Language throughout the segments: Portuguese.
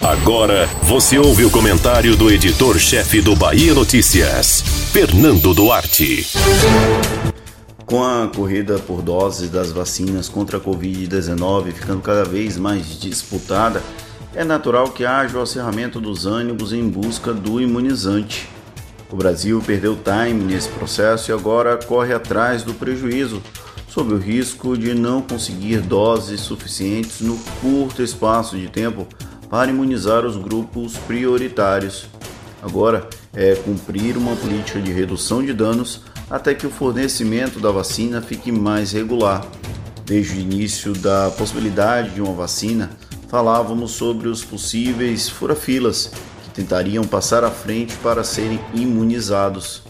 Agora você ouve o comentário do editor-chefe do Bahia Notícias, Fernando Duarte. Com a corrida por doses das vacinas contra a Covid-19 ficando cada vez mais disputada, é natural que haja o acerramento dos ânimos em busca do imunizante. O Brasil perdeu time nesse processo e agora corre atrás do prejuízo, sob o risco de não conseguir doses suficientes no curto espaço de tempo para imunizar os grupos prioritários. Agora é cumprir uma política de redução de danos até que o fornecimento da vacina fique mais regular. Desde o início da possibilidade de uma vacina, falávamos sobre os possíveis fura-filas que tentariam passar à frente para serem imunizados.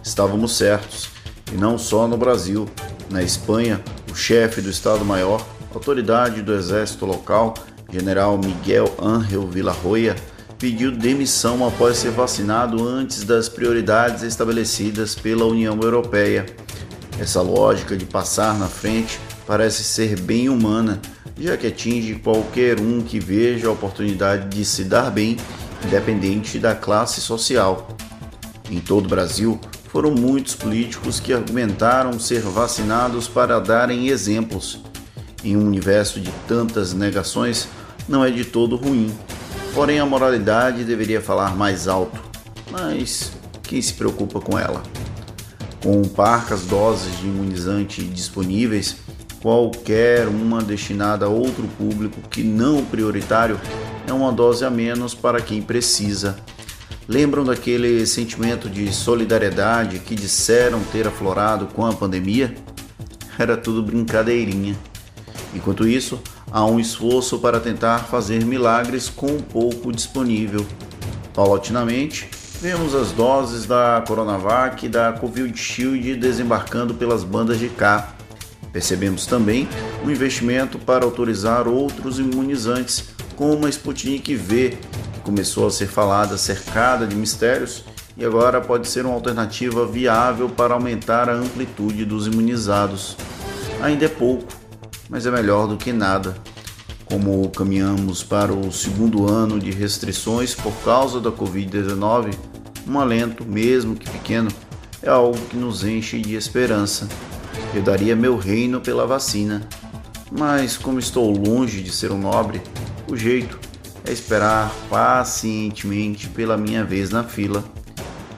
Estávamos certos, e não só no Brasil. Na Espanha, o chefe do Estado-Maior, autoridade do exército local, general Miguel Ángel Villarroya, pediu demissão após ser vacinado antes das prioridades estabelecidas pela União Europeia. Essa lógica de passar na frente parece ser bem humana, já que atinge qualquer um que veja a oportunidade de se dar bem, independente da classe social. Em todo o Brasil, foram muitos políticos que argumentaram ser vacinados para darem exemplos. Em um universo de tantas negações, não é de todo ruim Porém, a moralidade deveria falar mais alto, mas quem se preocupa com ela? Com parcas doses de imunizante disponíveis, qualquer uma destinada a outro público que não prioritário é uma dose a menos para quem precisa. Lembram daquele sentimento de solidariedade que disseram ter aflorado com a pandemia? Era tudo brincadeirinha. Enquanto isso, há um esforço para tentar fazer milagres com o pouco disponível. Paulatinamente, vemos as doses da Coronavac e da Covid Shield desembarcando pelas bandas de cá. Percebemos também um investimento para autorizar outros imunizantes, como a Sputnik V, que começou a ser falada cercada de mistérios e agora pode ser uma alternativa viável para aumentar a amplitude dos imunizados. Ainda é pouco, mas é melhor do que nada. Como caminhamos para o segundo ano de restrições por causa da Covid-19, um alento, mesmo que pequeno, é algo que nos enche de esperança. Eu daria meu reino pela vacina, mas como estou longe de ser um nobre, o jeito é esperar pacientemente pela minha vez na fila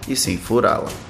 e sem furá-la.